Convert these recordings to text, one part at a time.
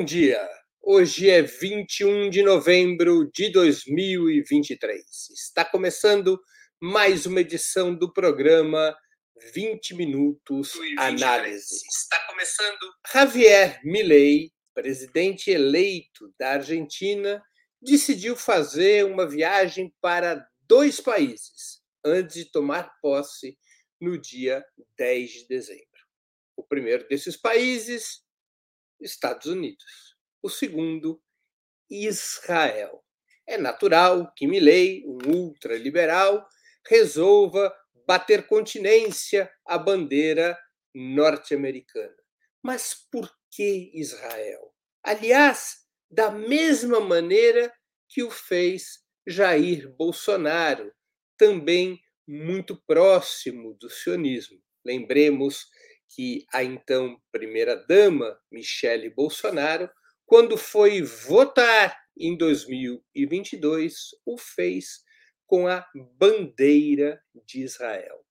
Bom dia. Hoje é 21 de novembro de 2023. Está começando mais uma edição do programa 20 Minutos 2023. Análise. Está começando. Javier Milei, presidente eleito da Argentina, decidiu fazer uma viagem para dois países antes de tomar posse no dia 10 de dezembro. O primeiro desses países Estados Unidos. O segundo, Israel. É natural que Milley, um ultraliberal, resolva bater continência à bandeira norte-americana. Mas por que Israel? Aliás, da mesma maneira que o fez Jair Bolsonaro, também muito próximo do sionismo. Lembremos que a então primeira-dama, Michele Bolsonaro, quando foi votar em 2022, o fez com a bandeira de Israel.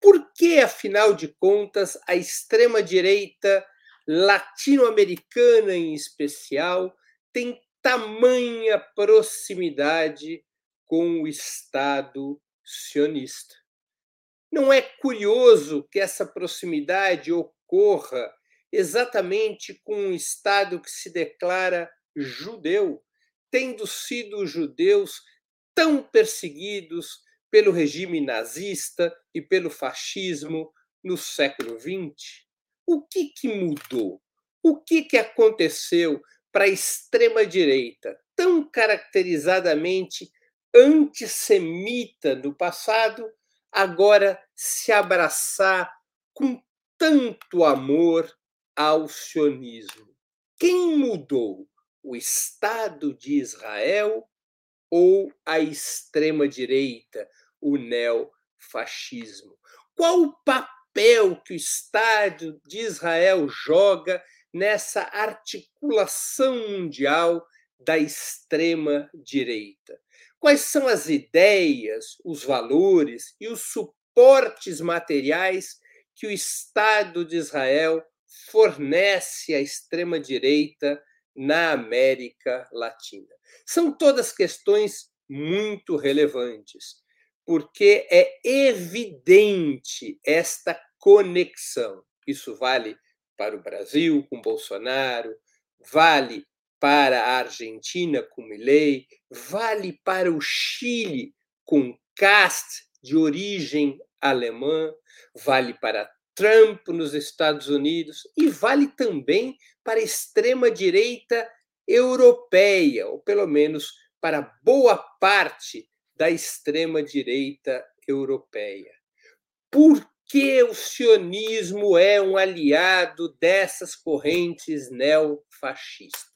Por que, afinal de contas, a extrema-direita latino-americana, em especial, tem tamanha proximidade com o Estado sionista? Não é curioso que essa proximidade ocorra exatamente com um Estado que se declara judeu, tendo sido os judeus tão perseguidos pelo regime nazista e pelo fascismo no século XX? O que, que mudou? O que, que aconteceu para a extrema-direita, tão caracterizadamente antissemita no passado, agora se abraçar com tanto amor ao sionismo? Quem mudou? O Estado de Israel ou a extrema-direita, o neofascismo? Qual o papel que o Estado de Israel joga nessa articulação mundial da extrema-direita? Quais são as ideias, os valores e os suportes materiais que o Estado de Israel fornece à extrema-direita na América Latina? São todas questões muito relevantes, porque é evidente esta conexão. Isso vale para o Brasil com Bolsonaro, vale para a Argentina com Milei, vale para o Chile com Cast, de origem alemã, vale para Trump nos Estados Unidos e vale também para a extrema-direita europeia, ou pelo menos para boa parte da extrema-direita europeia. Por que o sionismo é um aliado dessas correntes neofascistas?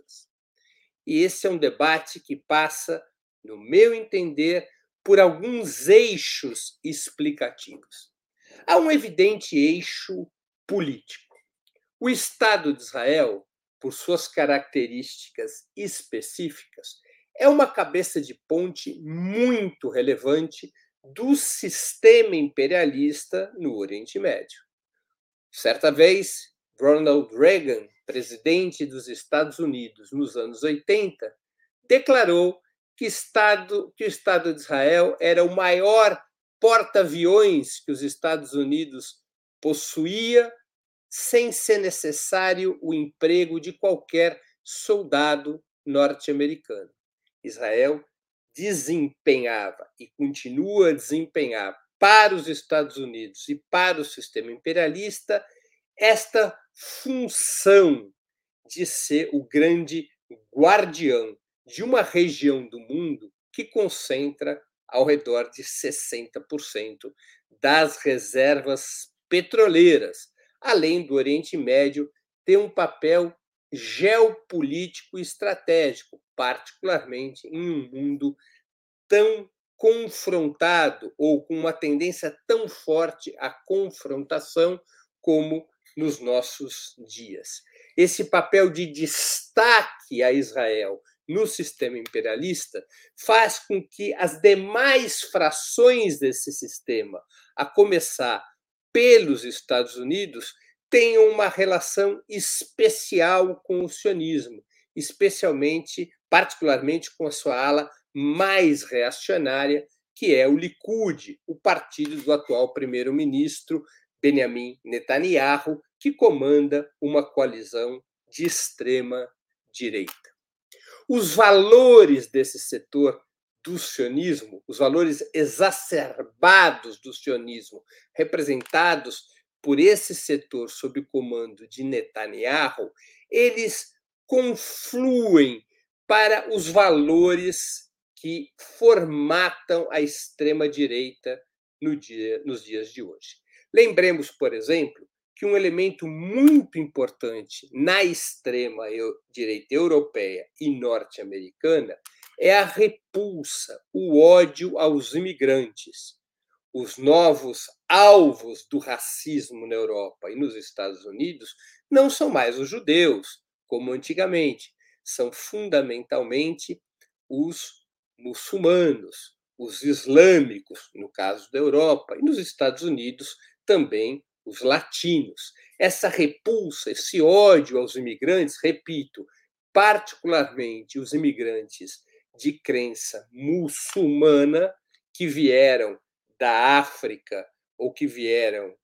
E esse é um debate que passa, no meu entender, por alguns eixos explicativos. Há um evidente eixo político. O Estado de Israel, por suas características específicas, é uma cabeça de ponte muito relevante do sistema imperialista no Oriente Médio. Certa vez, Ronald Reagan presidente dos Estados Unidos nos anos 80, declarou que, Estado, que o Estado de Israel era o maior porta-aviões que os Estados Unidos possuía, sem ser necessário o emprego de qualquer soldado norte-americano. Israel desempenhava e continua a desempenhar para os Estados Unidos e para o sistema imperialista esta função de ser o grande guardião de uma região do mundo que concentra ao redor de 60% das reservas petroleiras, além do Oriente Médio ter um papel geopolítico e estratégico, particularmente em um mundo tão confrontado ou com uma tendência tão forte à confrontação como nos nossos dias. Esse papel de destaque a Israel no sistema imperialista faz com que as demais frações desse sistema, a começar pelos Estados Unidos, tenham uma relação especial com o sionismo, especialmente, particularmente com a sua ala mais reacionária, que é o Likud, o partido do atual primeiro-ministro Benjamin Netanyahu, que comanda uma coalizão de extrema direita. Os valores desse setor do sionismo, os valores exacerbados do sionismo, representados por esse setor sob o comando de Netanyahu, eles confluem para os valores que formatam a extrema-direita no dia, nos dias de hoje. Lembremos, por exemplo, que um elemento muito importante na extrema-direita europeia e norte-americana é a repulsa, o ódio aos imigrantes. Os novos alvos do racismo na Europa e nos Estados Unidos não são mais os judeus, como antigamente, são fundamentalmente os muçulmanos, os islâmicos, no caso da Europa, e nos Estados Unidos também os latinos. Essa repulsa, esse ódio aos imigrantes, repito, particularmente os imigrantes de crença muçulmana que vieram da África ou que vieram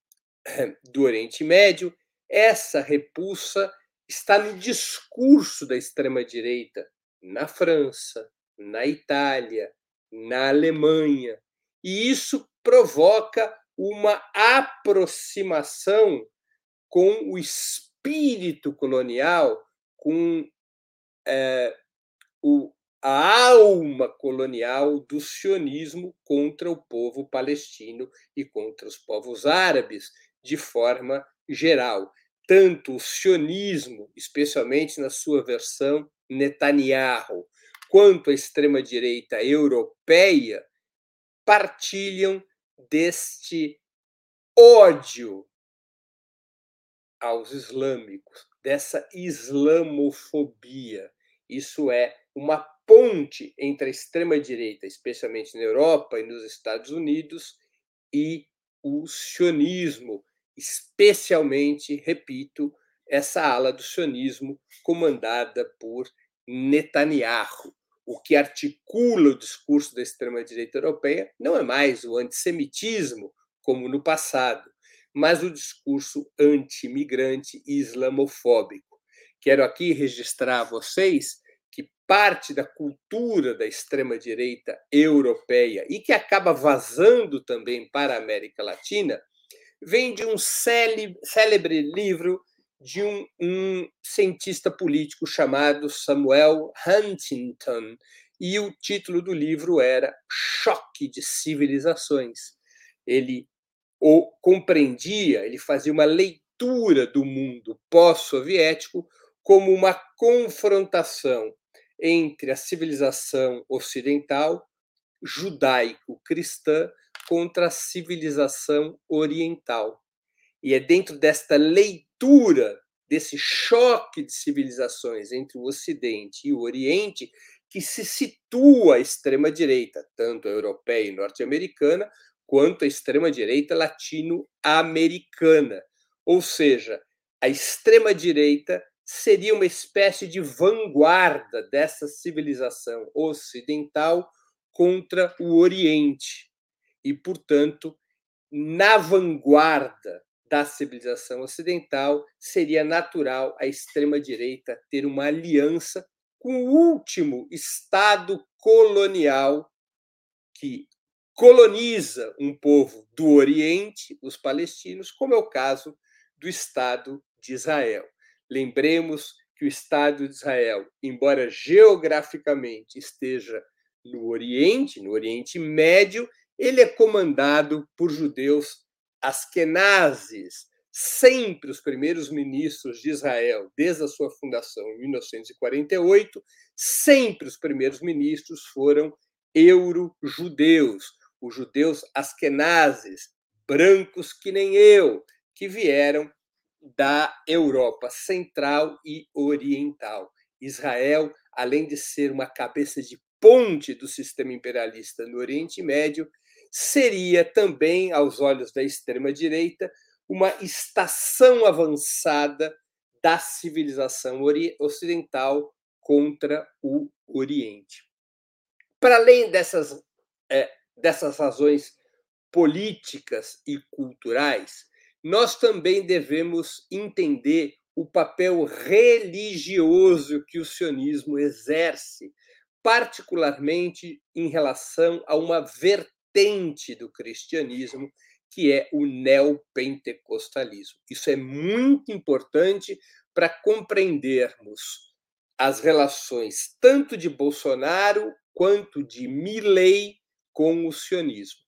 eh, do Oriente Médio, essa repulsa está no discurso da extrema-direita na França, na Itália, na Alemanha. E isso provoca uma aproximação com o espírito colonial, com é, o, a alma colonial do sionismo contra o povo palestino e contra os povos árabes, de forma geral. Tanto o sionismo, especialmente na sua versão Netanyahu, quanto a extrema-direita europeia partilham deste ódio aos islâmicos, dessa islamofobia. Isso é uma ponte entre a extrema-direita, especialmente na Europa e nos Estados Unidos, e o sionismo, especialmente, repito, essa ala do sionismo comandada por Netanyahu. O que articula o discurso da extrema-direita europeia não é mais o antissemitismo, como no passado, mas o discurso anti-imigrante e islamofóbico. Quero aqui registrar a vocês que parte da cultura da extrema-direita europeia e que acaba vazando também para a América Latina vem de um célebre livro de um, um cientista político chamado Samuel Huntington, e o título do livro era Choque de Civilizações. Ele o compreendia, ele fazia uma leitura do mundo pós-soviético como uma confrontação entre a civilização ocidental judaico-cristã contra a civilização oriental. E é dentro desta leitura, desse choque de civilizações entre o Ocidente e o Oriente, que se situa a extrema-direita, tanto a europeia e norte-americana, quanto a extrema-direita latino-americana. Ou seja, a extrema-direita seria uma espécie de vanguarda dessa civilização ocidental contra o Oriente. E, portanto, na vanguarda da civilização ocidental, seria natural a extrema-direita ter uma aliança com o último Estado colonial que coloniza um povo do Oriente, os palestinos, como é o caso do Estado de Israel. Lembremos que o Estado de Israel, embora geograficamente esteja no Oriente, no Oriente Médio, ele é comandado por judeus askenazes, sempre os primeiros ministros de Israel, desde a sua fundação em 1948, sempre os primeiros ministros foram euro-judeus, os judeus askenazes, brancos que nem eu, que vieram da Europa Central e Oriental. Israel, além de ser uma cabeça de ponte do sistema imperialista no Oriente Médio, seria também, aos olhos da extrema-direita, uma estação avançada da civilização ocidental contra o Oriente. Para além dessas, é, dessas razões políticas e culturais, nós também devemos entender o papel religioso que o sionismo exerce, particularmente em relação a uma vertente do cristianismo, que é o neopentecostalismo. Isso é muito importante para compreendermos as relações tanto de Bolsonaro quanto de Milley com o sionismo.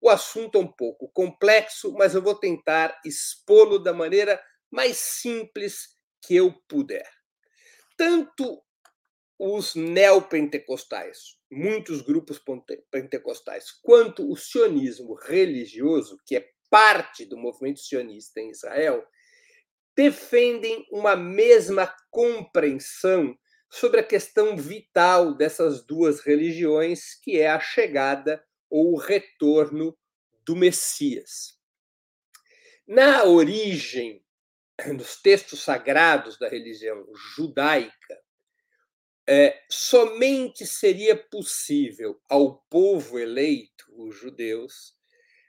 O assunto é um pouco complexo, mas eu vou tentar expô-lo da maneira mais simples que eu puder. Tanto os neopentecostais, muitos grupos pentecostais, quanto o sionismo religioso, que é parte do movimento sionista em Israel, defendem uma mesma compreensão sobre a questão vital dessas duas religiões, que é a chegada ou o retorno do Messias. Na origem dos textos sagrados da religião judaica, é, somente seria possível ao povo eleito, os judeus,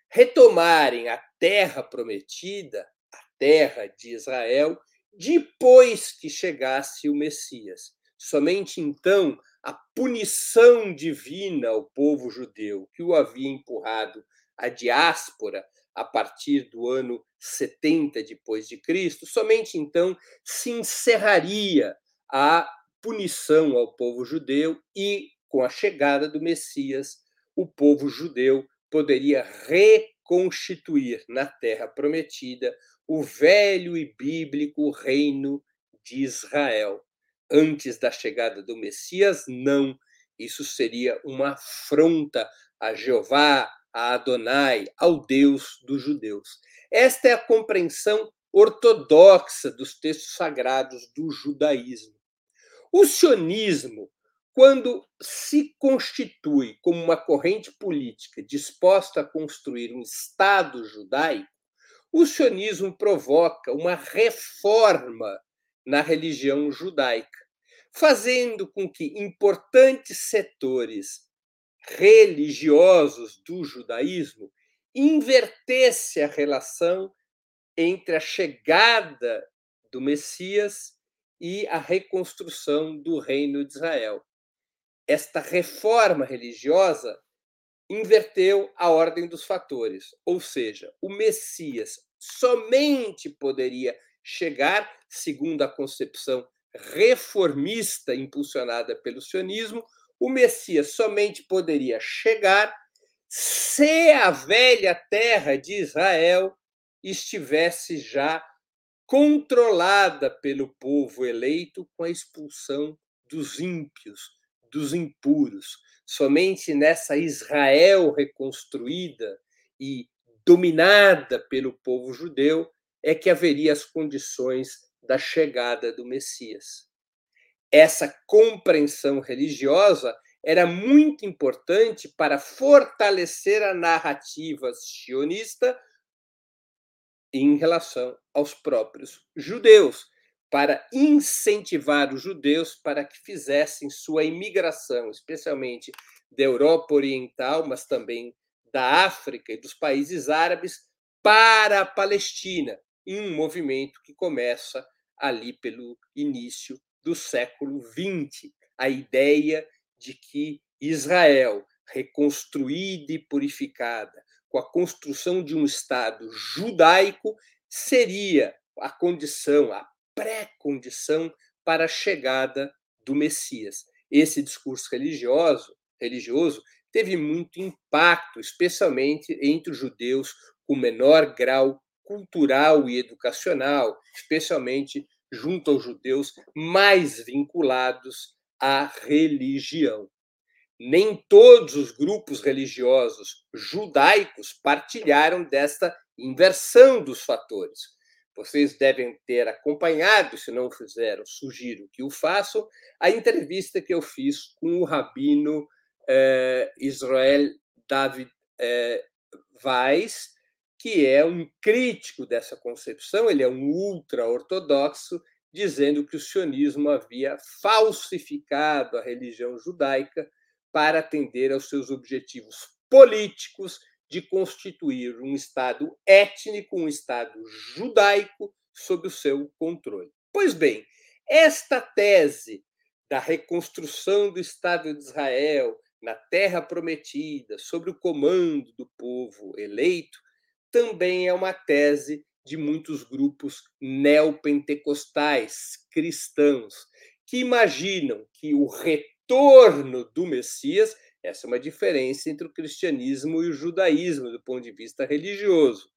retomarem a terra prometida, a terra de Israel, depois que chegasse o Messias. Somente então a punição divina ao povo judeu que o havia empurrado à diáspora a partir do ano 70 depois de Cristo, somente então se encerraria a punição ao povo judeu e com a chegada do Messias, o povo judeu poderia reconstituir na terra prometida o velho e bíblico reino de Israel antes da chegada do Messias, não. Isso seria uma afronta a Jeová, a Adonai, ao Deus dos judeus. Esta é a compreensão ortodoxa dos textos sagrados do judaísmo. O sionismo, quando se constitui como uma corrente política disposta a construir um Estado judaico, o sionismo provoca uma reforma na religião judaica, fazendo com que importantes setores religiosos do judaísmo invertesse a relação entre a chegada do Messias e a reconstrução do reino de Israel. Esta reforma religiosa inverteu a ordem dos fatores, ou seja, o Messias somente poderia chegar, segundo a concepção reformista impulsionada pelo sionismo, o Messias somente poderia chegar se a velha terra de Israel estivesse já controlada pelo povo eleito com a expulsão dos ímpios, dos impuros. Somente nessa Israel reconstruída e dominada pelo povo judeu é que haveria as condições da chegada do Messias. Essa compreensão religiosa era muito importante para fortalecer a narrativa sionista em relação aos próprios judeus, para incentivar os judeus para que fizessem sua imigração, especialmente da Europa Oriental, mas também da África e dos países árabes, para a Palestina, em um movimento que começa ali pelo início do século XX. A ideia de que Israel, reconstruída e purificada, com a construção de um Estado judaico, seria a condição, a pré-condição para a chegada do Messias. Esse discurso religioso, religioso teve muito impacto, especialmente entre os judeus com menor grau cultural e educacional, especialmente junto aos judeus mais vinculados à religião. Nem todos os grupos religiosos judaicos partilharam desta inversão dos fatores. Vocês devem ter acompanhado, se não fizeram, sugiro que o façam, a entrevista que eu fiz com o rabino eh, Israel David eh, Weiss, que é um crítico dessa concepção, ele é um ultra-ortodoxo, dizendo que o sionismo havia falsificado a religião judaica para atender aos seus objetivos políticos de constituir um Estado étnico, um Estado judaico, sob o seu controle. Pois bem, esta tese da reconstrução do Estado de Israel na Terra Prometida, sob o comando do povo eleito, também é uma tese de muitos grupos neopentecostais cristãos que imaginam que o retorno do Messias, essa é uma diferença entre o cristianismo e o judaísmo do ponto de vista religioso.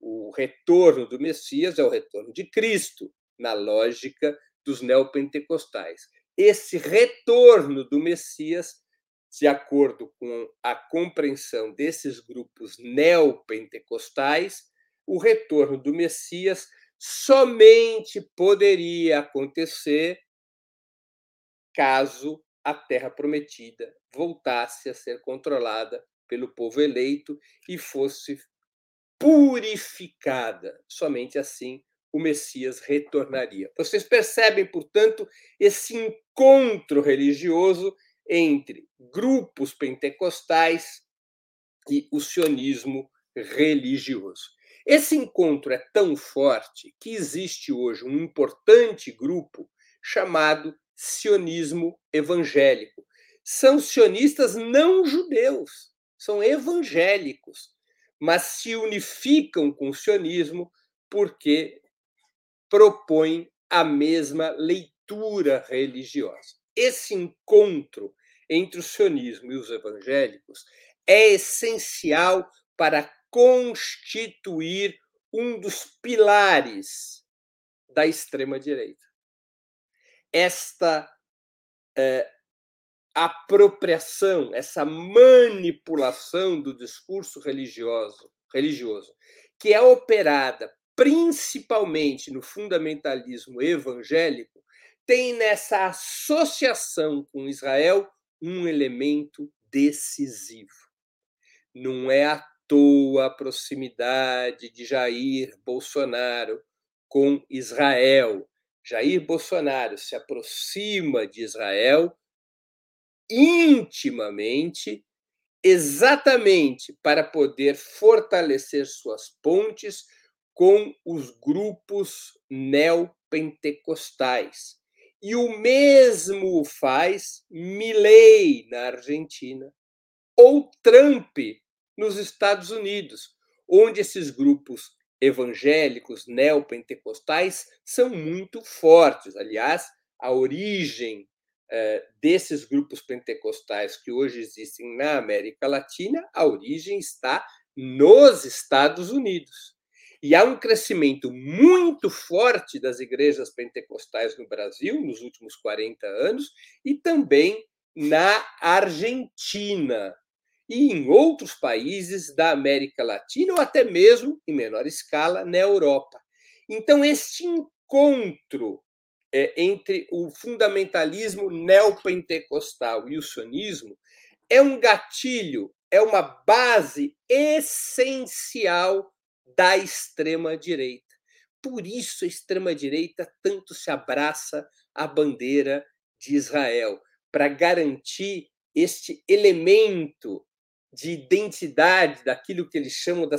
O retorno do Messias é o retorno de Cristo, na lógica dos neopentecostais. Esse retorno do Messias, de acordo com a compreensão desses grupos neopentecostais, o retorno do Messias somente poderia acontecer caso a terra prometida voltasse a ser controlada pelo povo eleito e fosse purificada. Somente assim o Messias retornaria. Vocês percebem, portanto, esse encontro religioso entre grupos pentecostais e o sionismo religioso. Esse encontro é tão forte que existe hoje um importante grupo chamado sionismo evangélico. São sionistas não judeus, são evangélicos, mas se unificam com o sionismo porque propõem a mesma leitura religiosa. Esse encontro entre o sionismo e os evangélicos é essencial para constituir um dos pilares da extrema-direita. Esta é, apropriação, essa manipulação do discurso religioso, religioso, que é operada principalmente no fundamentalismo evangélico, tem nessa associação com Israel um elemento decisivo. Não é à toa a proximidade de Jair Bolsonaro com Israel. Jair Bolsonaro se aproxima de Israel intimamente, exatamente para poder fortalecer suas pontes com os grupos neopentecostais. E o mesmo faz Milley na Argentina ou Trump nos Estados Unidos, onde esses grupos evangélicos neopentecostais são muito fortes. Aliás, a origem eh, desses grupos pentecostais que hoje existem na América Latina, a origem está nos Estados Unidos. E há um crescimento muito forte das igrejas pentecostais no Brasil nos últimos 40 anos e também na Argentina e em outros países da América Latina ou até mesmo, em menor escala, na Europa. Então, este encontro é, entre o fundamentalismo neopentecostal e o sionismo é um gatilho, é uma base essencial da extrema-direita. Por isso a extrema-direita tanto se abraça à bandeira de Israel, para garantir este elemento de identidade daquilo que eles chamam da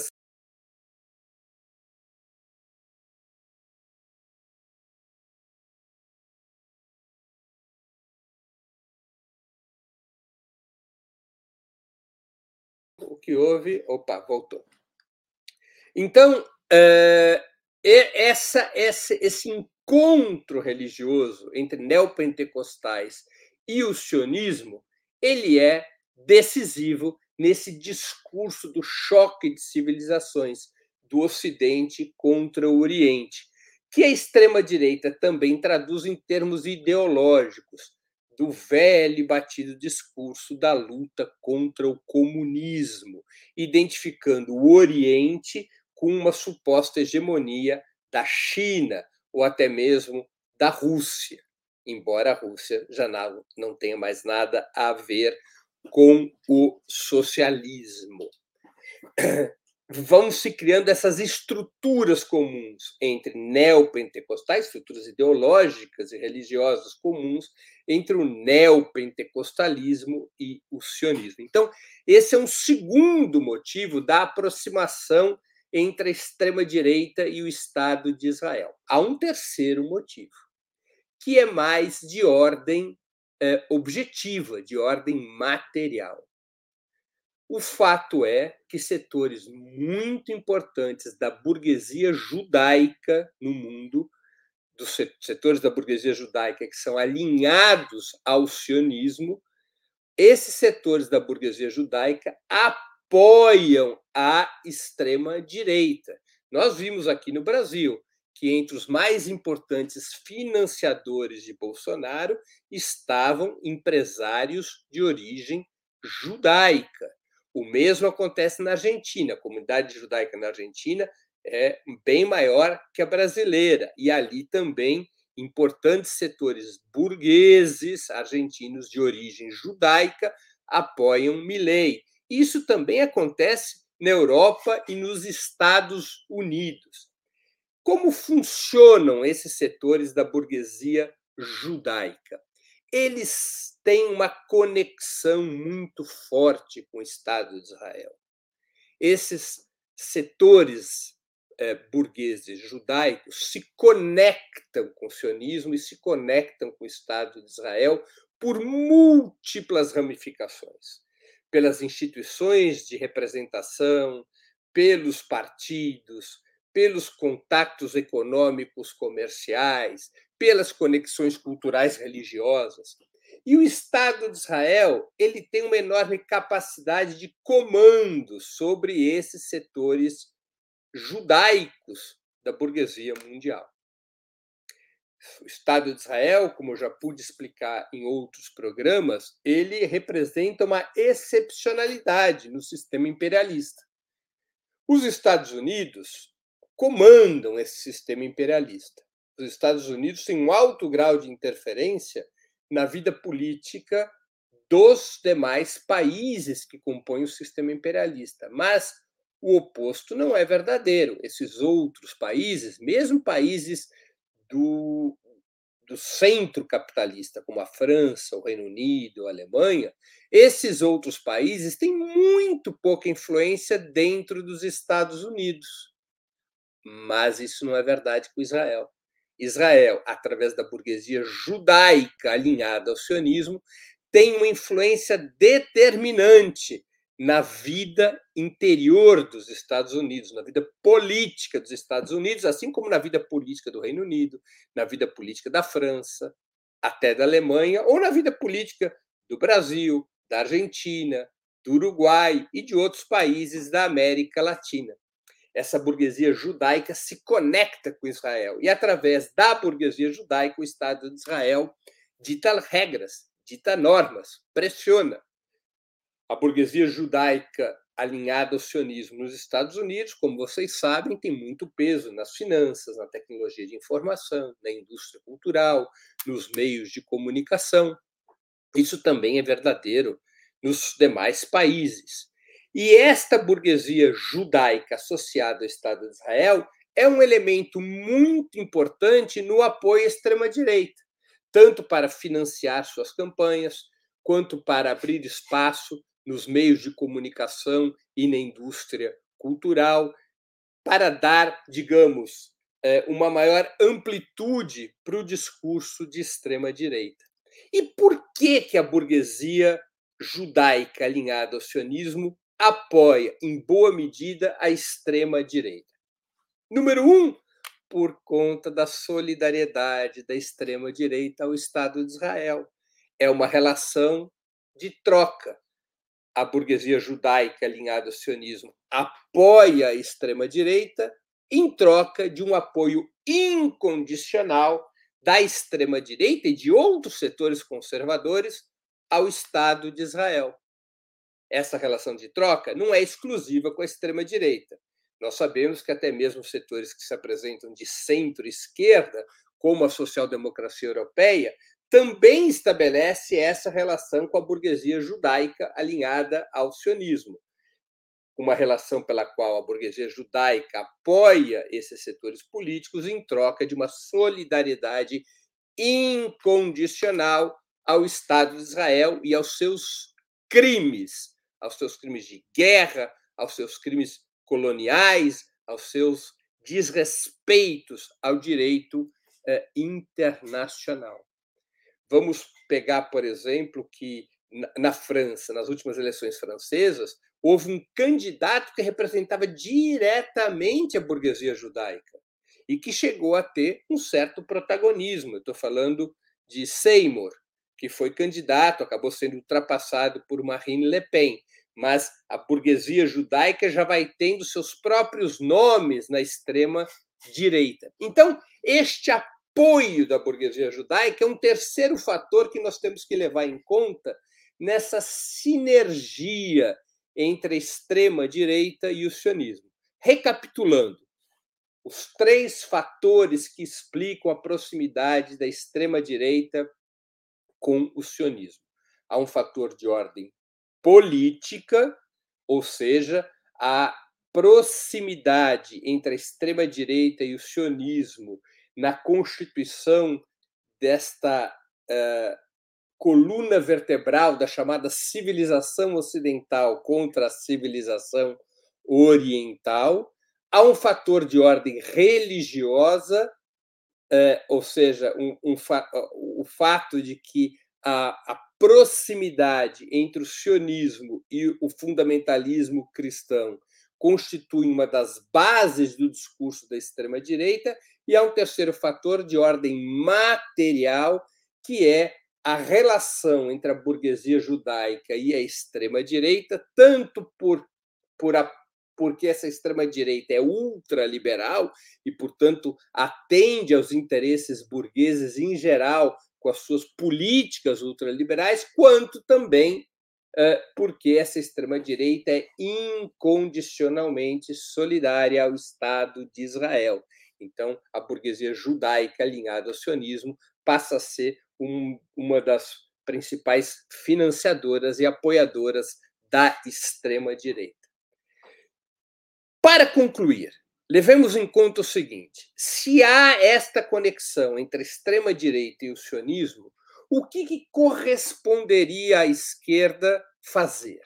o que houve? Opa, voltou. Então, é, essa, essa, esse encontro religioso entre neopentecostais e o sionismo, ele é decisivo nesse discurso do choque de civilizações do Ocidente contra o Oriente, que a extrema-direita também traduz em termos ideológicos, do velho e batido discurso da luta contra o comunismo, identificando o Oriente com uma suposta hegemonia da China ou até mesmo da Rússia, embora a Rússia já não tenha mais nada a ver com o socialismo. vão se criando essas estruturas comuns entre neopentecostais, estruturas ideológicas e religiosas comuns entre o neopentecostalismo e o sionismo. Então, esse é um segundo motivo da aproximação entre a extrema-direita e o Estado de Israel. Há um terceiro motivo, que é mais de ordem é, objetiva, de ordem material. O fato é que setores muito importantes da burguesia judaica no mundo, dos setores da burguesia judaica que são alinhados ao sionismo, esses setores da burguesia judaica apoiam a extrema direita. Nós vimos aqui no Brasil que entre os mais importantes financiadores de Bolsonaro estavam empresários de origem judaica. O mesmo acontece na Argentina. A comunidade judaica na Argentina é bem maior que a brasileira. E ali também importantes setores burgueses argentinos de origem judaica apoiam Milley. Isso também acontece na Europa e nos Estados Unidos. Como funcionam esses setores da burguesia judaica? eles têm uma conexão muito forte com o Estado de Israel. Esses setores é, burgueses judaicos se conectam com o sionismo e se conectam com o Estado de Israel por múltiplas ramificações pelas instituições de representação, pelos partidos, pelos contatos econômicos comerciais, pelas conexões culturais religiosas. E o Estado de Israel ele tem uma enorme capacidade de comando sobre esses setores judaicos da burguesia mundial. O Estado de Israel, como eu já pude explicar em outros programas, ele representa uma excepcionalidade no sistema imperialista. Os Estados Unidos comandam esse sistema imperialista os Estados Unidos têm um alto grau de interferência na vida política dos demais países que compõem o sistema imperialista. Mas o oposto não é verdadeiro. Esses outros países, mesmo países do, do centro capitalista, como a França, o Reino Unido, a Alemanha, esses outros países têm muito pouca influência dentro dos Estados Unidos. Mas isso não é verdade com Israel. Israel, através da burguesia judaica alinhada ao sionismo, tem uma influência determinante na vida interior dos Estados Unidos, na vida política dos Estados Unidos, assim como na vida política do Reino Unido, na vida política da França, até da Alemanha, ou na vida política do Brasil, da Argentina, do Uruguai e de outros países da América Latina essa burguesia judaica se conecta com Israel. E, através da burguesia judaica, o Estado de Israel dita regras, dita normas, pressiona. A burguesia judaica alinhada ao sionismo nos Estados Unidos, como vocês sabem, tem muito peso nas finanças, na tecnologia de informação, na indústria cultural, nos meios de comunicação. Isso também é verdadeiro nos demais países. E esta burguesia judaica associada ao Estado de Israel é um elemento muito importante no apoio à extrema-direita, tanto para financiar suas campanhas, quanto para abrir espaço nos meios de comunicação e na indústria cultural, para dar, digamos, é, uma maior amplitude para o discurso de extrema-direita. E por que, que a burguesia judaica alinhada ao sionismo apoia, em boa medida, a extrema-direita. Número um, por conta da solidariedade da extrema-direita ao Estado de Israel. É uma relação de troca. A burguesia judaica alinhada ao sionismo apoia a extrema-direita em troca de um apoio incondicional da extrema-direita e de outros setores conservadores ao Estado de Israel essa relação de troca não é exclusiva com a extrema-direita. Nós sabemos que até mesmo setores que se apresentam de centro-esquerda, como a social-democracia europeia, também estabelece essa relação com a burguesia judaica alinhada ao sionismo. uma relação pela qual a burguesia judaica apoia esses setores políticos em troca de uma solidariedade incondicional ao Estado de Israel e aos seus crimes, aos seus crimes de guerra, aos seus crimes coloniais, aos seus desrespeitos ao direito eh, internacional. Vamos pegar, por exemplo, que na França, nas últimas eleições francesas, houve um candidato que representava diretamente a burguesia judaica e que chegou a ter um certo protagonismo. Estou falando de Seymour, que foi candidato, acabou sendo ultrapassado por Marine Le Pen, mas a burguesia judaica já vai tendo seus próprios nomes na extrema direita. Então, este apoio da burguesia judaica é um terceiro fator que nós temos que levar em conta nessa sinergia entre a extrema-direita e o sionismo. Recapitulando, os três fatores que explicam a proximidade da extrema-direita com o sionismo. Há um fator de ordem política, ou seja, a proximidade entre a extrema-direita e o sionismo na constituição desta uh, coluna vertebral da chamada civilização ocidental contra a civilização oriental. Há um fator de ordem religiosa, é, ou seja, um, um, o fato de que a, a proximidade entre o sionismo e o fundamentalismo cristão constitui uma das bases do discurso da extrema-direita, e há um terceiro fator de ordem material, que é a relação entre a burguesia judaica e a extrema-direita, tanto por, por a, porque essa extrema-direita é ultraliberal e, portanto, atende aos interesses burgueses em geral com as suas políticas ultraliberais, quanto também porque essa extrema-direita é incondicionalmente solidária ao Estado de Israel. Então, a burguesia judaica alinhada ao sionismo passa a ser um, uma das principais financiadoras e apoiadoras da extrema-direita. Para concluir, levemos em conta o seguinte: se há esta conexão entre a extrema-direita e o sionismo, o que, que corresponderia à esquerda fazer?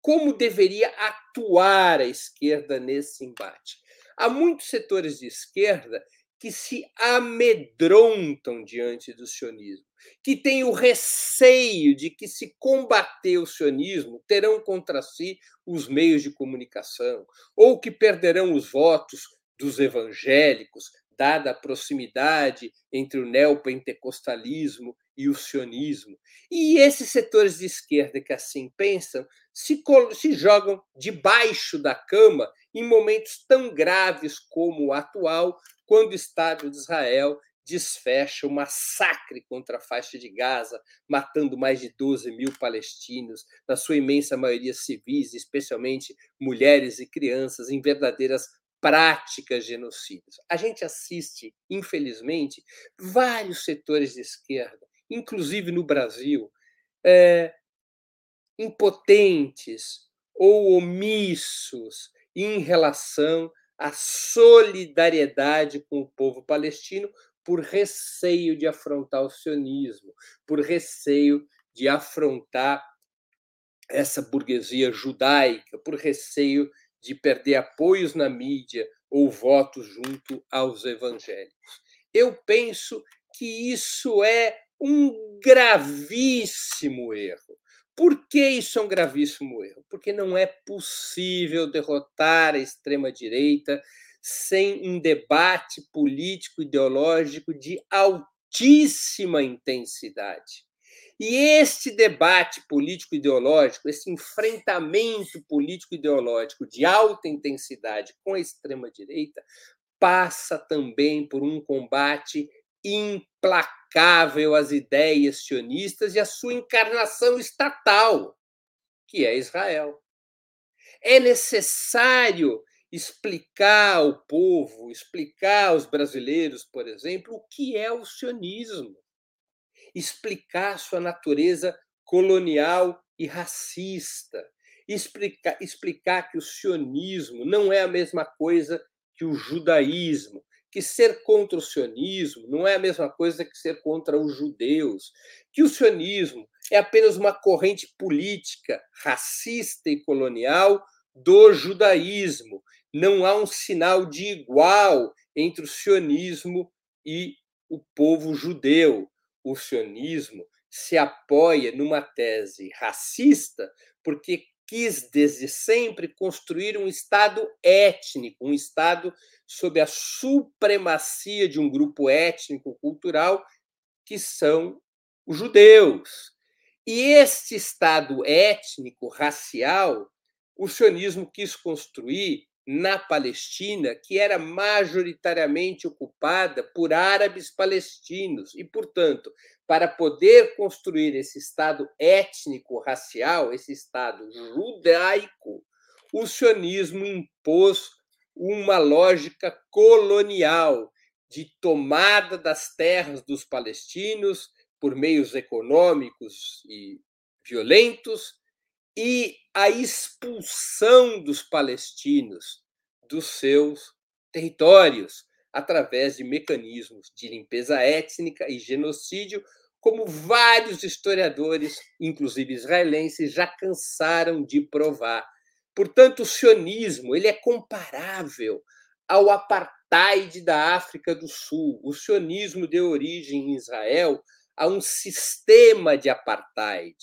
Como deveria atuar a esquerda nesse embate? Há muitos setores de esquerda que se amedrontam diante do sionismo, que têm o receio de que, se combater o sionismo, terão contra si os meios de comunicação, ou que perderão os votos dos evangélicos, dada a proximidade entre o neopentecostalismo e o sionismo. E esses setores de esquerda que assim pensam se, se jogam debaixo da cama em momentos tão graves como o atual, quando o Estado de Israel desfecha o massacre contra a faixa de Gaza, matando mais de 12 mil palestinos, na sua imensa maioria civis, especialmente mulheres e crianças, em verdadeiras práticas genocidas. A gente assiste, infelizmente, vários setores de esquerda, inclusive no Brasil, é, impotentes ou omissos em relação a solidariedade com o povo palestino por receio de afrontar o sionismo, por receio de afrontar essa burguesia judaica, por receio de perder apoios na mídia ou votos junto aos evangélicos. Eu penso que isso é um gravíssimo erro. Por que isso é um gravíssimo erro? Porque não é possível derrotar a extrema-direita sem um debate político ideológico de altíssima intensidade. E este debate político ideológico, esse enfrentamento político ideológico de alta intensidade com a extrema direita, passa também por um combate implacável às ideias sionistas e à sua encarnação estatal, que é Israel. É necessário explicar ao povo, explicar aos brasileiros, por exemplo, o que é o sionismo, explicar sua natureza colonial e racista, explicar, explicar que o sionismo não é a mesma coisa que o judaísmo, que ser contra o sionismo não é a mesma coisa que ser contra os judeus, que o sionismo é apenas uma corrente política racista e colonial do judaísmo. Não há um sinal de igual entre o sionismo e o povo judeu. O sionismo se apoia numa tese racista porque quis desde sempre construir um Estado étnico, um Estado sob a supremacia de um grupo étnico-cultural que são os judeus. E este Estado étnico, racial, o sionismo quis construir na Palestina, que era majoritariamente ocupada por árabes palestinos, e, portanto, para poder construir esse Estado étnico-racial, esse Estado judaico, o sionismo impôs uma lógica colonial de tomada das terras dos palestinos por meios econômicos e violentos e a expulsão dos palestinos dos seus territórios através de mecanismos de limpeza étnica e genocídio, como vários historiadores, inclusive israelenses, já cansaram de provar. Portanto, o sionismo ele é comparável ao apartheid da África do Sul. O sionismo deu origem em Israel a um sistema de apartheid,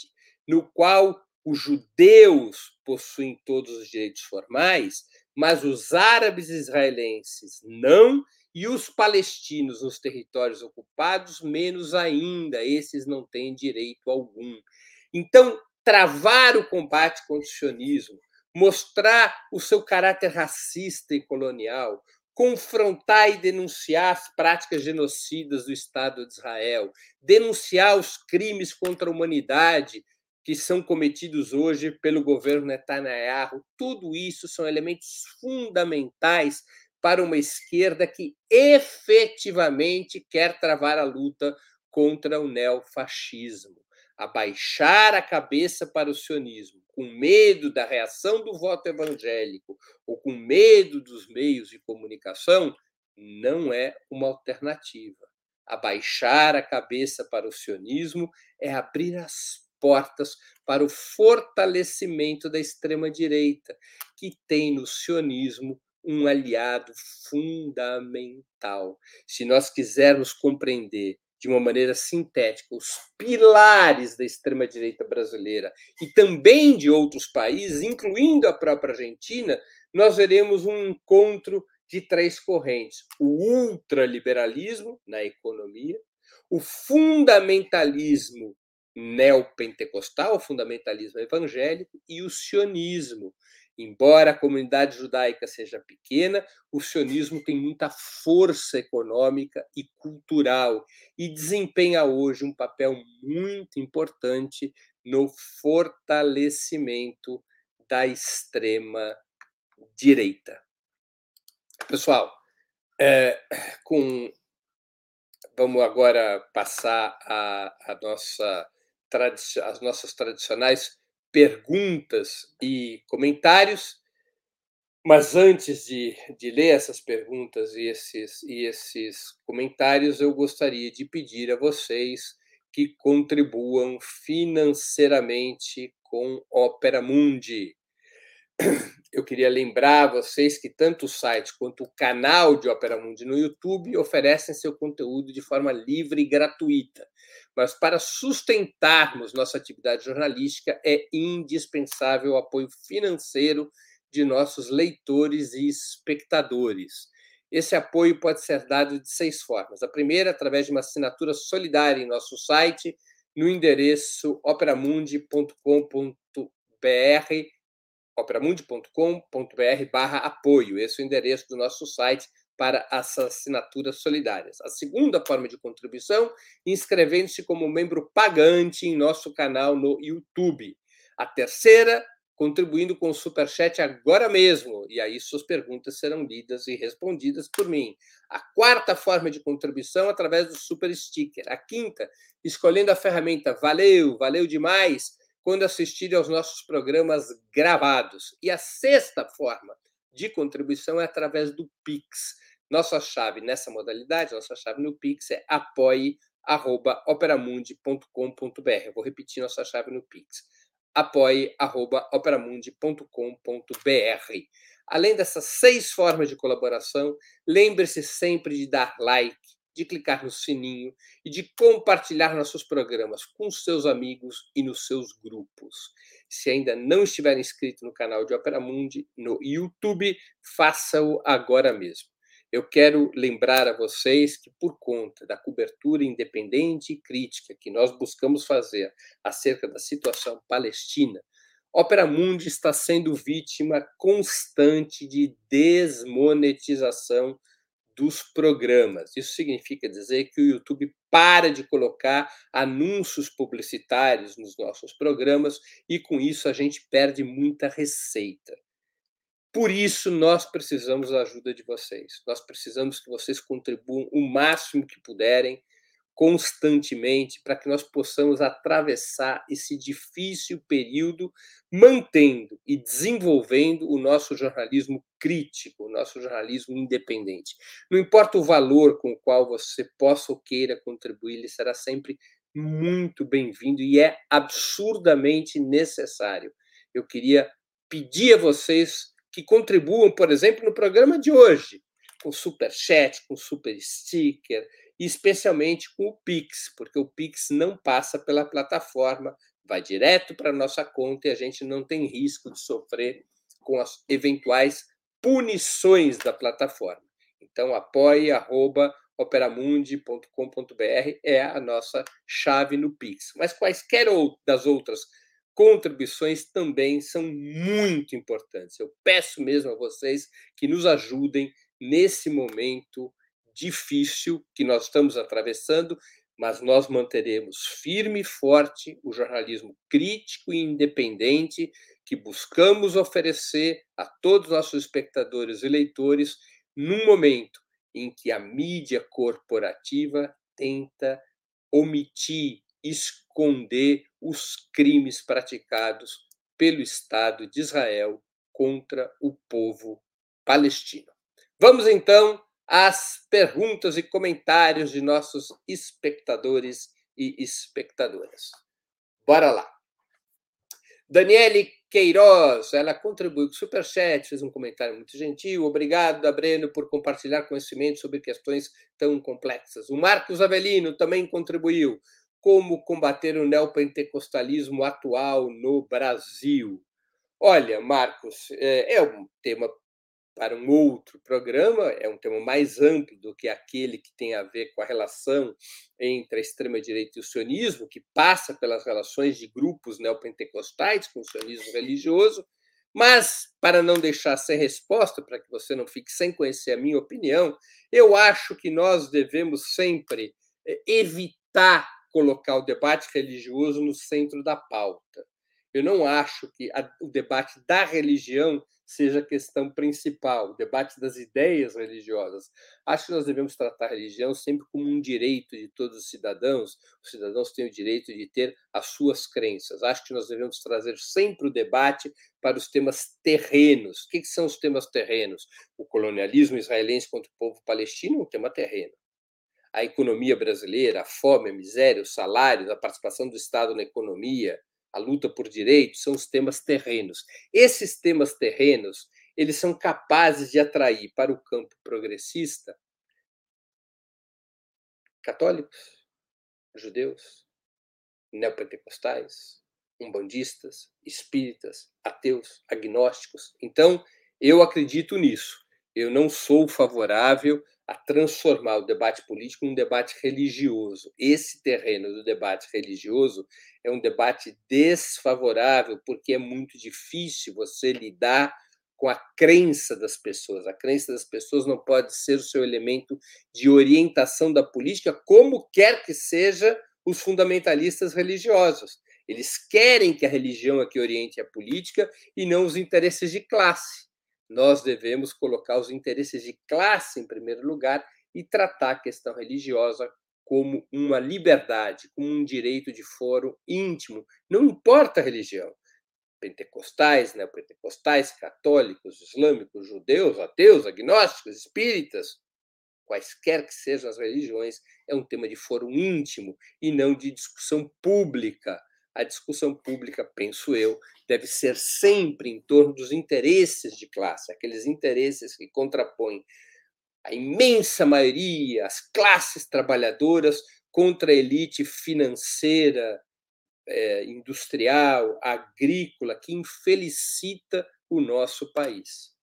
no qual os judeus possuem todos os direitos formais, mas os árabes israelenses não, e os palestinos nos territórios ocupados, menos ainda, esses não têm direito algum. Então, travar o combate contra o sionismo, mostrar o seu caráter racista e colonial, confrontar e denunciar as práticas genocidas do Estado de Israel, denunciar os crimes contra a humanidade que são cometidos hoje pelo governo Netanyahu. Tudo isso são elementos fundamentais para uma esquerda que efetivamente quer travar a luta contra o neofascismo. Abaixar a cabeça para o sionismo, com medo da reação do voto evangélico ou com medo dos meios de comunicação, não é uma alternativa. Abaixar a cabeça para o sionismo é abrir as portas para o fortalecimento da extrema-direita, que tem no sionismo um aliado fundamental. Se nós quisermos compreender de uma maneira sintética os pilares da extrema-direita brasileira e também de outros países, incluindo a própria Argentina, nós veremos um encontro de três correntes: o ultraliberalismo na economia, o fundamentalismo neopentecostal, o fundamentalismo evangélico, e o sionismo. Embora a comunidade judaica seja pequena, o sionismo tem muita força econômica e cultural e desempenha hoje um papel muito importante no fortalecimento da extrema direita. Pessoal, é, com, vamos agora passar a, a nossa as nossas tradicionais perguntas e comentários. Mas antes de, de ler essas perguntas e esses, e esses comentários, eu gostaria de pedir a vocês que contribuam financeiramente com Opera Mundi. Eu queria lembrar vocês que tanto o site quanto o canal de Opera Mundi no YouTube oferecem seu conteúdo de forma livre e gratuita. Mas para sustentarmos nossa atividade jornalística é indispensável o apoio financeiro de nossos leitores e espectadores. Esse apoio pode ser dado de seis formas. A primeira, através de uma assinatura solidária em nosso site, no endereço operamundi.com.br, operamundi.com.br barra apoio. Esse é o endereço do nosso site para as assinaturas solidárias. A segunda forma de contribuição, inscrevendo-se como membro pagante em nosso canal no YouTube. A terceira, contribuindo com o Superchat agora mesmo, e aí suas perguntas serão lidas e respondidas por mim. A quarta forma de contribuição, através do Super Sticker. A quinta, escolhendo a ferramenta Valeu, valeu demais, quando assistirem aos nossos programas gravados. E a sexta forma de contribuição é através do Pix. Nossa chave nessa modalidade, nossa chave no Pix é apoie.operamundi.com.br. Vou repetir nossa chave no Pix. apoie.operamundi.com.br. Além dessas seis formas de colaboração, lembre-se sempre de dar like, de clicar no sininho e de compartilhar nossos programas com seus amigos e nos seus grupos. Se ainda não estiver inscrito no canal de Opera Mundi no YouTube, faça-o agora mesmo. Eu quero lembrar a vocês que, por conta da cobertura independente e crítica que nós buscamos fazer acerca da situação palestina, Opera Mundi está sendo vítima constante de desmonetização dos programas. Isso significa dizer que o YouTube para de colocar anúncios publicitários nos nossos programas e, com isso, a gente perde muita receita. Por isso, nós precisamos da ajuda de vocês. Nós precisamos que vocês contribuam o máximo que puderem constantemente para que nós possamos atravessar esse difícil período mantendo e desenvolvendo o nosso jornalismo crítico, o nosso jornalismo independente. Não importa o valor com o qual você possa ou queira contribuir, ele será sempre muito bem-vindo e é absurdamente necessário. Eu queria pedir a vocês que contribuam, por exemplo, no programa de hoje, com super chat, com super sticker, especialmente com o Pix, porque o Pix não passa pela plataforma, vai direto para a nossa conta e a gente não tem risco de sofrer com as eventuais punições da plataforma. Então, apoie, arroba, operamundi.com.br é a nossa chave no Pix. Mas quaisquer das outras contribuições também são muito importantes. Eu peço mesmo a vocês que nos ajudem nesse momento difícil que nós estamos atravessando, mas nós manteremos firme e forte o jornalismo crítico e independente que buscamos oferecer a todos os nossos espectadores e leitores num momento em que a mídia corporativa tenta omitir, esconder os crimes praticados pelo Estado de Israel contra o povo palestino. Vamos então às perguntas e comentários de nossos espectadores e espectadoras. Bora lá. Daniele Queiroz, ela contribuiu com o Superchat, fez um comentário muito gentil. Obrigado, Breno, por compartilhar conhecimento sobre questões tão complexas. O Marcos Avelino também contribuiu. Como combater o neopentecostalismo atual no Brasil? Olha, Marcos, é, é um tema para um outro programa, é um tema mais amplo do que aquele que tem a ver com a relação entre a extrema-direita e o sionismo, que passa pelas relações de grupos neopentecostais com o sionismo religioso. Mas, para não deixar sem resposta, para que você não fique sem conhecer a minha opinião, eu acho que nós devemos sempre eh, evitar colocar o debate religioso no centro da pauta. Eu não acho que a, o debate da religião seja a questão principal, o debate das ideias religiosas. Acho que nós devemos tratar a religião sempre como um direito de todos os cidadãos. Os cidadãos têm o direito de ter as suas crenças. Acho que nós devemos trazer sempre o debate para os temas terrenos. O que são os temas terrenos? O colonialismo israelense contra o povo palestino é um tema terreno a economia brasileira, a fome, a miséria, os salários, a participação do Estado na economia, a luta por direitos, são os temas terrenos. Esses temas terrenos, eles são capazes de atrair para o campo progressista católicos, judeus, neopentecostais, umbandistas, espíritas, ateus, agnósticos. Então, eu acredito nisso. Eu não sou favorável a transformar o debate político em um debate religioso. Esse terreno do debate religioso é um debate desfavorável, porque é muito difícil você lidar com a crença das pessoas. A crença das pessoas não pode ser o seu elemento de orientação da política, como quer que seja os fundamentalistas religiosos. Eles querem que a religião é que oriente a política e não os interesses de classe nós devemos colocar os interesses de classe em primeiro lugar e tratar a questão religiosa como uma liberdade, como um direito de fórum íntimo, não importa a religião. Pentecostais, neopentecostais, católicos, islâmicos, judeus, ateus, agnósticos, espíritas, quaisquer que sejam as religiões, é um tema de fórum íntimo e não de discussão pública. A discussão pública, penso eu, deve ser sempre em torno dos interesses de classe, aqueles interesses que contrapõem a imensa maioria, as classes trabalhadoras, contra a elite financeira, é, industrial, agrícola, que infelicita o nosso país.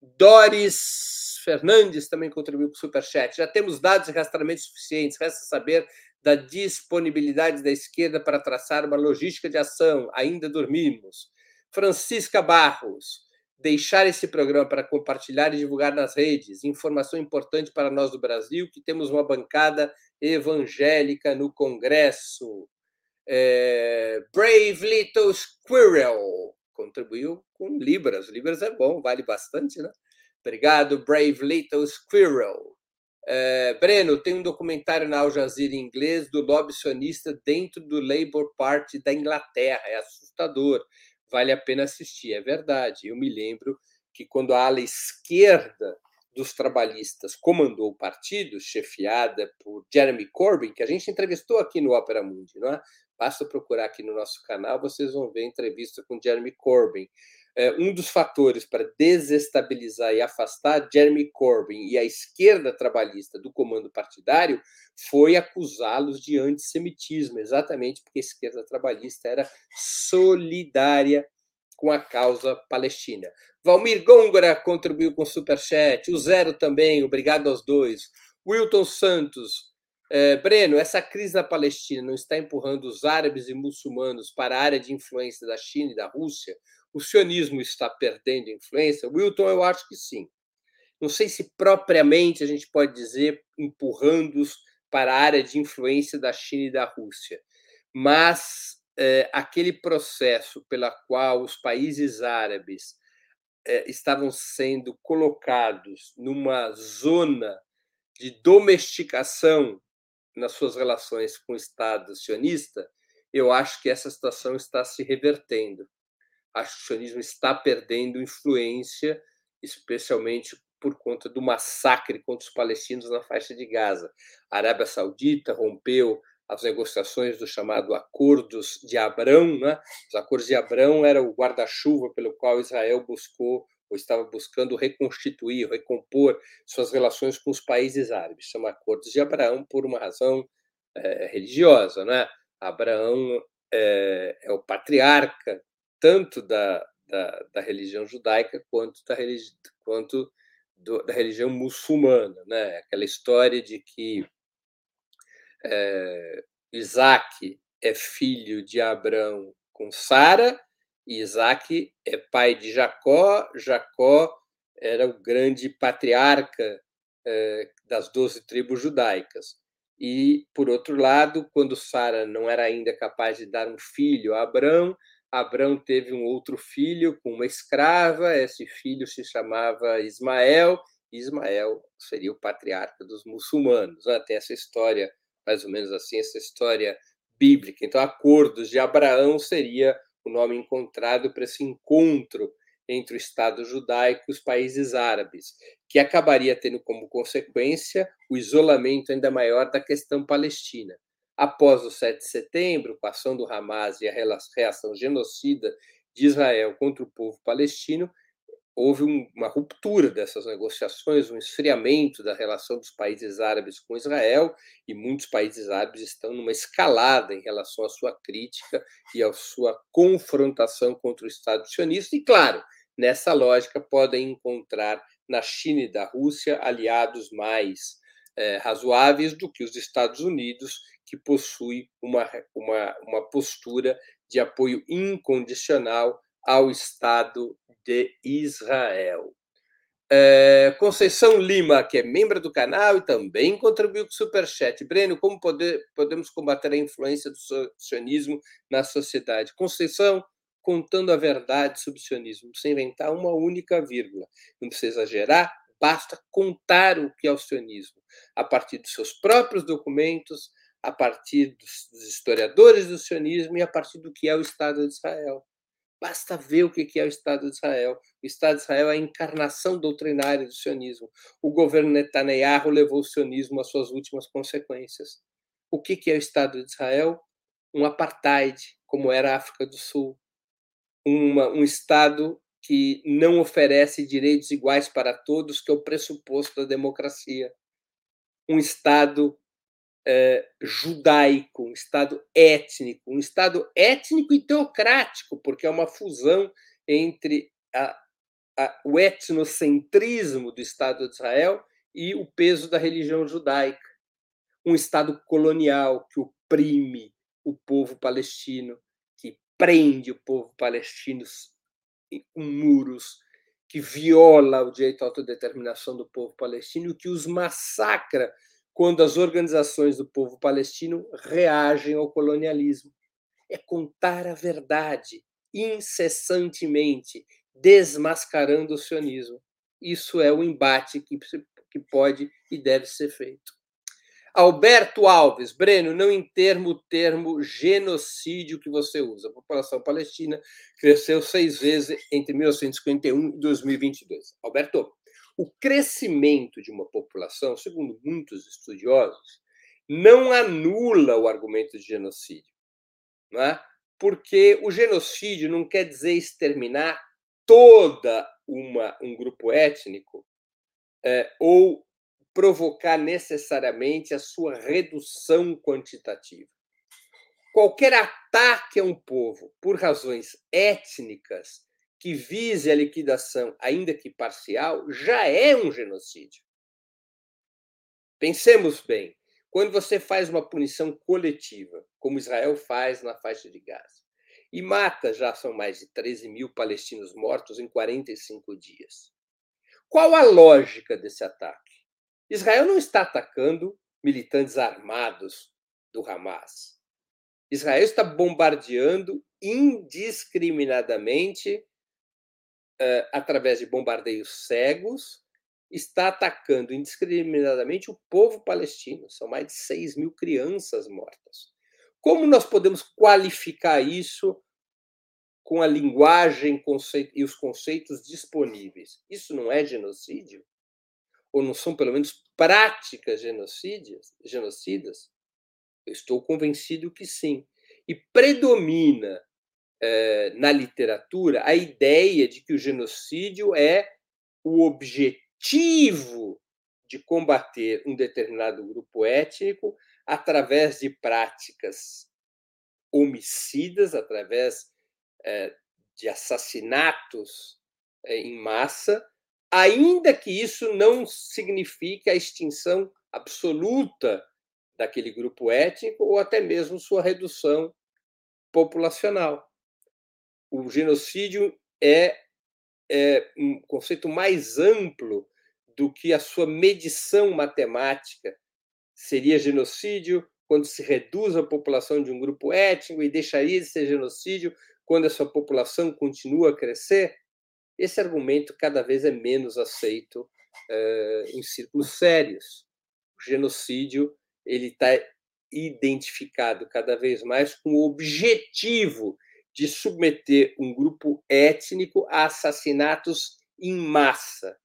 Doris Fernandes também contribuiu com o Superchat. Já temos dados e rastreamentos suficientes, resta saber da disponibilidade da esquerda para traçar uma logística de ação. Ainda dormimos. Francisca Barros, deixar esse programa para compartilhar e divulgar nas redes. Informação importante para nós do Brasil, que temos uma bancada evangélica no Congresso. É, Brave Little Squirrel contribuiu com Libras. Libras é bom, vale bastante, né? Obrigado, Brave Little Squirrel. É, Breno, tem um documentário na Al Jazeera em inglês do lobby sionista dentro do Labour Party da Inglaterra. É assustador vale a pena assistir. É verdade. Eu me lembro que quando a ala esquerda dos trabalhistas comandou o partido, chefiada por Jeremy Corbyn, que a gente entrevistou aqui no Opera Mundi, não é? Basta procurar aqui no nosso canal, vocês vão ver a entrevista com Jeremy Corbyn. É, um dos fatores para desestabilizar e afastar Jeremy Corbyn e a esquerda trabalhista do comando partidário foi acusá-los de antissemitismo, exatamente porque a esquerda trabalhista era solidária com a causa palestina. Valmir Gôngora contribuiu com superchat, o Zero também, obrigado aos dois. Wilton Santos, é, Breno, essa crise na Palestina não está empurrando os árabes e muçulmanos para a área de influência da China e da Rússia? O sionismo está perdendo influência? Wilton, eu acho que sim. Não sei se propriamente a gente pode dizer empurrando-os para a área de influência da China e da Rússia. Mas é, aquele processo pela qual os países árabes é, estavam sendo colocados numa zona de domesticação nas suas relações com o Estado sionista, eu acho que essa situação está se revertendo. Acho que o sionismo está perdendo influência, especialmente por conta do massacre contra os palestinos na faixa de Gaza. A Arábia Saudita rompeu as negociações do chamado Acordos de Abrão. Né? Os Acordos de Abrão era o guarda-chuva pelo qual Israel buscou ou estava buscando reconstituir, recompor suas relações com os países árabes. Chama Acordos de Abraão por uma razão é, religiosa. Né? Abraão é, é, o patriarca tanto da, da, da religião judaica quanto da, religi quanto do, da religião muçulmana, né? Aquela história de que é, Isaac é filho de Abraão com Sara, e Isaac é pai de Jacó, Jacó era o grande patriarca é, das doze tribos judaicas. E, por outro lado, quando Sara não era ainda capaz de dar um filho a Abraão, Abrão teve um outro filho com uma escrava, esse filho se chamava Ismael, Ismael seria o patriarca dos muçulmanos. Né? Tem essa história, mais ou menos assim, essa história bíblica. Então, Acordos de Abraão seria o nome encontrado para esse encontro entre o Estado judaico e os países árabes, que acabaria tendo como consequência o isolamento ainda maior da questão palestina. Após o 7 de setembro, com a ação do Hamas e a reação genocida de Israel contra o povo palestino, houve uma ruptura dessas negociações, um esfriamento da relação dos países árabes com Israel, e muitos países árabes estão numa escalada em relação à sua crítica e à sua confrontação contra o Estado sionista. E, claro, nessa lógica, podem encontrar na China e da Rússia aliados mais é, razoáveis do que os Estados Unidos que possui uma, uma, uma postura de apoio incondicional ao Estado de Israel. É, Conceição Lima, que é membro do canal e também contribuiu com o Superchat. Breno, como poder, podemos combater a influência do sionismo na sociedade? Conceição, contando a verdade sobre o sionismo, sem inventar uma única vírgula. Não precisa exagerar, basta contar o que é o sionismo, a partir dos seus próprios documentos, a partir dos, historiadores do sionismo e a partir do que é o Estado de Israel. Basta ver o que é o Estado de Israel. O Estado de Israel é a encarnação doutrinária do sionismo. O governo Netanyahu levou o sionismo às suas últimas consequências. O que é o Estado de Israel? Um apartheid, como era a África do Sul. Uma, um Estado que não oferece direitos iguais para todos, que é o pressuposto da democracia. Um Estado é, judaico, um Estado étnico, um Estado étnico e teocrático, porque é uma fusão entre a, a, o etnocentrismo do Estado de Israel e o peso da religião judaica. Um Estado colonial que oprime o povo palestino, que prende o povo palestino com muros, que viola o direito à autodeterminação do povo palestino, que os massacra quando as organizações do povo palestino reagem ao colonialismo. É contar a verdade incessantemente, desmascarando o sionismo. Isso é o embate que, que pode e deve ser feito. Alberto Alves, Breno, não termo o termo genocídio que você usa. A população palestina cresceu seis vezes entre 1951 e 2022. Alberto, o crescimento de uma população, segundo muitos estudiosos, não anula o argumento de genocídio, não é? porque o genocídio não quer dizer exterminar toda uma, um grupo étnico é, ou provocar necessariamente a sua redução quantitativa. Qualquer ataque a um povo por razões étnicas que vise a liquidação, ainda que parcial, já é um genocídio. Pensemos bem, quando você faz uma punição coletiva, como Israel faz na faixa de Gaza, e mata, já são mais de 13 mil palestinos mortos em 45 dias. Qual a lógica desse ataque? Israel não está atacando militantes armados do Hamas. Israel está bombardeando indiscriminadamente uh, através de bombardeios cegos, está atacando indiscriminadamente o povo palestino. São mais de 6 mil crianças mortas. Como nós podemos qualificar isso com a linguagem e os conceitos disponíveis? Isso não é genocídio? Ou não são, pelo menos, práticas genocídias, genocidas? Eu estou convencido que sim. E predomina eh, na literatura a ideia de que o genocídio é o objetivo de combater um determinado grupo étnico através de práticas homicidas, através eh, de assassinatos eh, em massa, ainda que isso não signifique a extinção absoluta daquele grupo étnico ou até mesmo sua redução populacional o genocídio é, é um conceito mais amplo do que a sua medição matemática. Seria genocídio quando se reduz a população de um grupo étnico e deixaria de ser genocídio quando essa população continua a crescer? Esse argumento cada vez é menos aceito uh, em círculos sérios. O genocídio ele está identificado cada vez mais com o objetivo de submeter um grupo étnico a assassinatos em massa,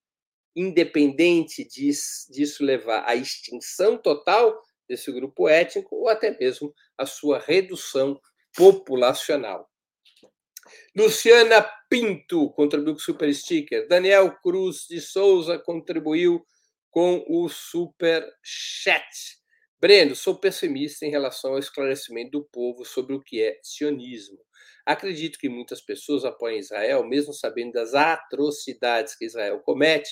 independente disso levar à extinção total desse grupo étnico ou até mesmo a sua redução populacional. Luciana Pinto contribuiu com o super sticker. Daniel Cruz de Souza contribuiu com o super chat. Breno, sou pessimista em relação ao esclarecimento do povo sobre o que é sionismo. Acredito que muitas pessoas apoiam Israel, mesmo sabendo das atrocidades que Israel comete,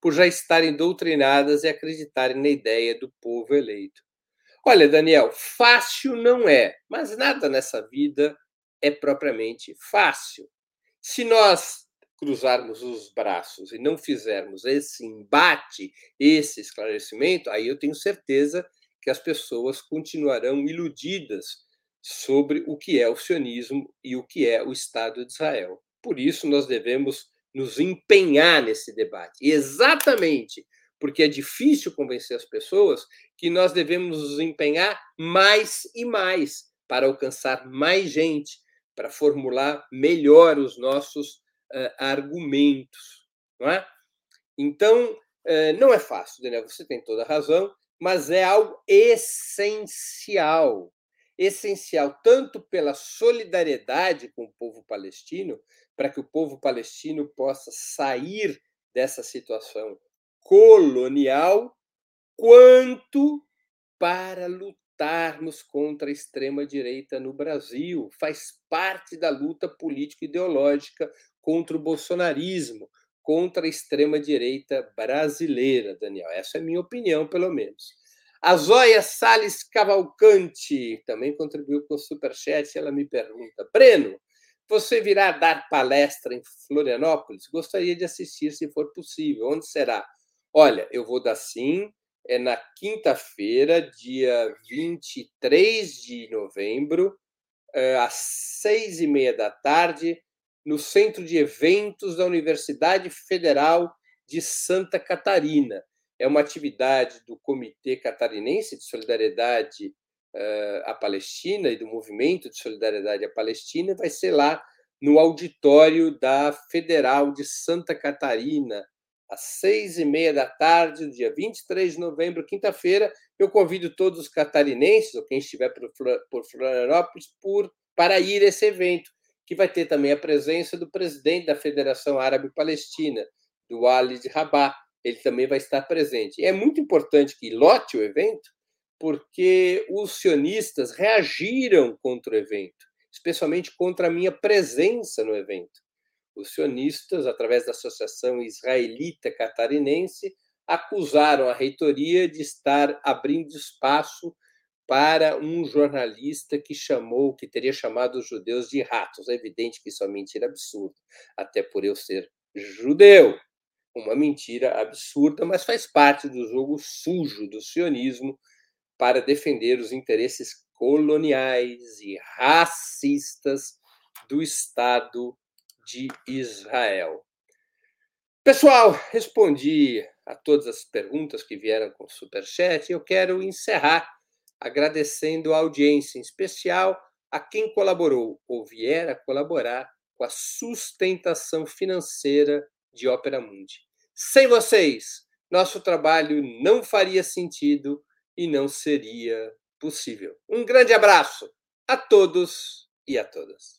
por já estarem doutrinadas e acreditarem na ideia do povo eleito. Olha, Daniel, fácil não é, mas nada nessa vida é propriamente fácil. Se nós cruzarmos os braços e não fizermos esse embate, esse esclarecimento, aí eu tenho certeza que as pessoas continuarão iludidas sobre o que é o sionismo e o que é o Estado de Israel. Por isso, nós devemos nos empenhar nesse debate. E exatamente porque é difícil convencer as pessoas que nós devemos nos empenhar mais e mais para alcançar mais gente, para formular melhor os nossos uh, argumentos. Não é? Então, uh, não é fácil, Daniel, você tem toda a razão, mas é algo essencial. Essencial tanto pela solidariedade com o povo palestino, para que o povo palestino possa sair dessa situação colonial, quanto para lutarmos contra a extrema-direita no Brasil. Faz parte da luta político-ideológica contra o bolsonarismo, contra a extrema-direita brasileira, Daniel. Essa é a minha opinião, pelo menos. A Zóia Salles Cavalcante também contribuiu com o Superchat. Ela me pergunta: Breno, você virá dar palestra em Florianópolis? Gostaria de assistir, se for possível. Onde será? Olha, eu vou dar sim, é na quinta-feira, dia 23 de novembro, é, às seis e meia da tarde, no Centro de Eventos da Universidade Federal de Santa Catarina. É uma atividade do Comitê Catarinense de Solidariedade uh, à Palestina e do Movimento de Solidariedade à Palestina. Vai ser lá no auditório da Federal de Santa Catarina, às seis e meia da tarde, dia 23 de novembro, quinta-feira. Eu convido todos os catarinenses, ou quem estiver por Florianópolis, por, para ir a esse evento, que vai ter também a presença do presidente da Federação Árabe Palestina, do Ali de Rabat. Ele também vai estar presente. É muito importante que lote o evento, porque os sionistas reagiram contra o evento, especialmente contra a minha presença no evento os sionistas, através da Associação Israelita Catarinense, acusaram a reitoria de estar abrindo espaço para um jornalista que chamou, que teria chamado os judeus de ratos. É evidente que isso é uma mentira absurda, até por eu ser judeu. Uma mentira absurda, mas faz parte do jogo sujo do sionismo para defender os interesses coloniais e racistas do Estado de Israel. Pessoal, respondi a todas as perguntas que vieram com o Superchat eu quero encerrar agradecendo a audiência, em especial a quem colaborou ou vier a colaborar com a sustentação financeira de Ópera Mundi. Sem vocês, nosso trabalho não faria sentido e não seria possível. Um grande abraço a todos e a todas.